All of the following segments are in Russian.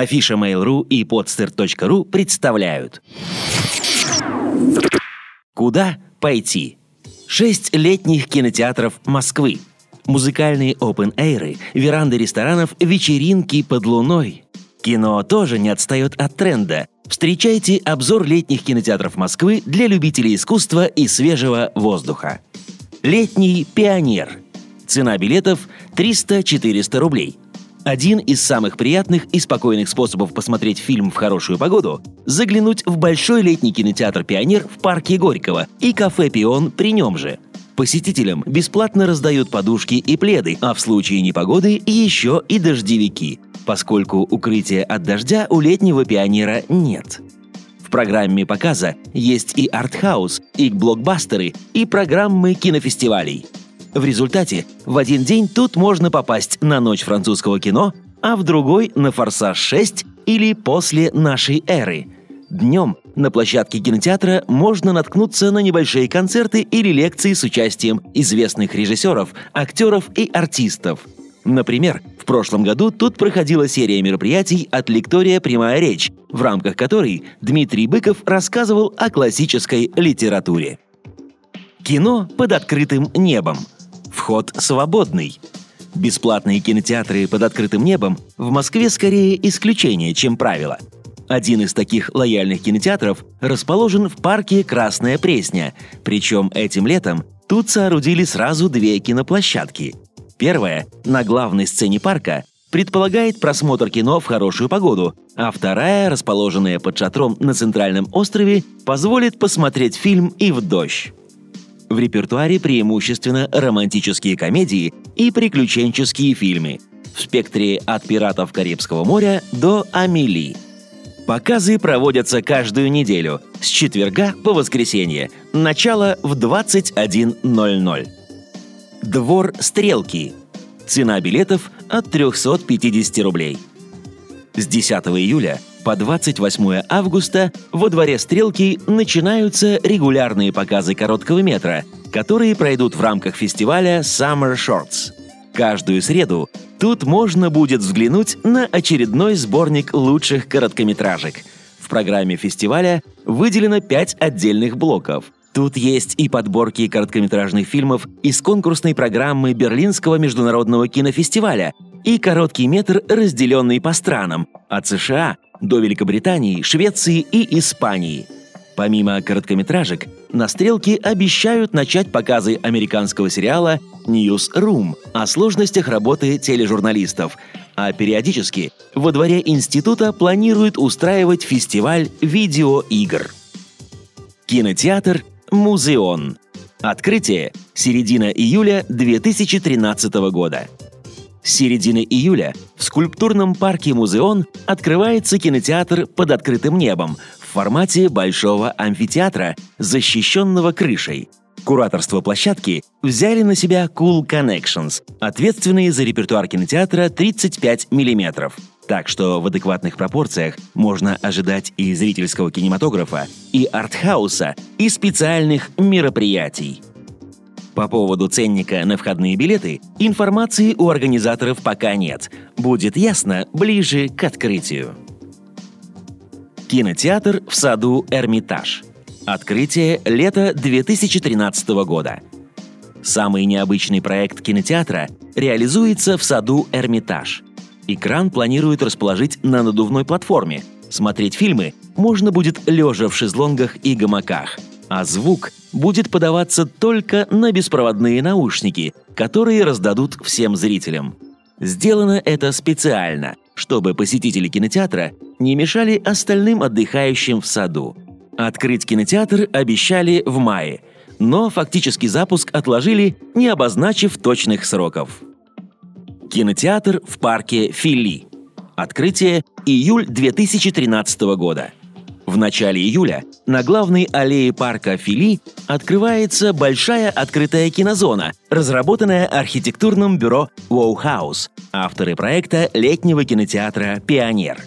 Афиша Mail.ru и podster.ru представляют. Куда пойти? Шесть летних кинотеатров Москвы. Музыкальные опен-эйры, веранды ресторанов, вечеринки под луной. Кино тоже не отстает от тренда. Встречайте обзор летних кинотеатров Москвы для любителей искусства и свежего воздуха. Летний пионер. Цена билетов 300-400 рублей. Один из самых приятных и спокойных способов посмотреть фильм в хорошую погоду – заглянуть в большой летний кинотеатр «Пионер» в парке Горького и кафе «Пион» при нем же. Посетителям бесплатно раздают подушки и пледы, а в случае непогоды еще и дождевики, поскольку укрытия от дождя у летнего «Пионера» нет. В программе показа есть и артхаус, и блокбастеры, и программы кинофестивалей – в результате в один день тут можно попасть на ночь французского кино, а в другой на «Форсаж 6» или «После нашей эры». Днем на площадке кинотеатра можно наткнуться на небольшие концерты или лекции с участием известных режиссеров, актеров и артистов. Например, в прошлом году тут проходила серия мероприятий от лектория «Прямая речь», в рамках которой Дмитрий Быков рассказывал о классической литературе. Кино под открытым небом – Вход свободный. Бесплатные кинотеатры под открытым небом в Москве скорее исключение, чем правило. Один из таких лояльных кинотеатров расположен в парке «Красная Пресня», причем этим летом тут соорудили сразу две киноплощадки. Первая, на главной сцене парка, предполагает просмотр кино в хорошую погоду, а вторая, расположенная под шатром на центральном острове, позволит посмотреть фильм и в дождь. В репертуаре преимущественно романтические комедии и приключенческие фильмы. В спектре от «Пиратов Карибского моря» до «Амели». Показы проводятся каждую неделю, с четверга по воскресенье. Начало в 21.00. Двор «Стрелки». Цена билетов от 350 рублей. С 10 июля по 28 августа во дворе «Стрелки» начинаются регулярные показы короткого метра, которые пройдут в рамках фестиваля Summer Shorts. Каждую среду тут можно будет взглянуть на очередной сборник лучших короткометражек. В программе фестиваля выделено пять отдельных блоков – Тут есть и подборки короткометражных фильмов из конкурсной программы Берлинского международного кинофестиваля и короткий метр, разделенный по странам, от США до Великобритании, Швеции и Испании. Помимо короткометражек, на «Стрелке» обещают начать показы американского сериала «Newsroom» о сложностях работы тележурналистов, а периодически во дворе института планируют устраивать фестиваль видеоигр. Кинотеатр «Музеон». Открытие – середина июля 2013 года. С середины июля в скульптурном парке «Музеон» открывается кинотеатр под открытым небом в формате большого амфитеатра, защищенного крышей. Кураторство площадки взяли на себя Cool Connections, ответственные за репертуар кинотеатра 35 мм. Так что в адекватных пропорциях можно ожидать и зрительского кинематографа, и артхауса, и специальных мероприятий – по поводу ценника на входные билеты информации у организаторов пока нет. Будет ясно ближе к открытию. Кинотеатр в саду «Эрмитаж». Открытие лета 2013 года. Самый необычный проект кинотеатра реализуется в саду «Эрмитаж». Экран планируют расположить на надувной платформе. Смотреть фильмы можно будет лежа в шезлонгах и гамаках – а звук будет подаваться только на беспроводные наушники, которые раздадут всем зрителям. Сделано это специально, чтобы посетители кинотеатра не мешали остальным отдыхающим в саду. Открыть кинотеатр обещали в мае, но фактический запуск отложили, не обозначив точных сроков. Кинотеатр в парке Фили. Открытие июль 2013 года – в начале июля на главной аллее парка Фили открывается большая открытая кинозона, разработанная архитектурным бюро Wow House, авторы проекта летнего кинотеатра «Пионер».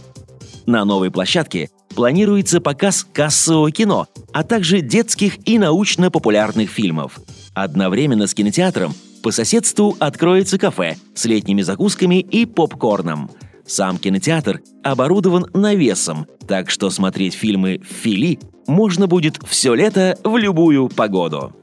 На новой площадке планируется показ кассового кино, а также детских и научно-популярных фильмов. Одновременно с кинотеатром по соседству откроется кафе с летними закусками и попкорном – Сам кинотеатр оборудован навесом, так что смотреть фильмы в Фили можно будет все лето в любую погоду.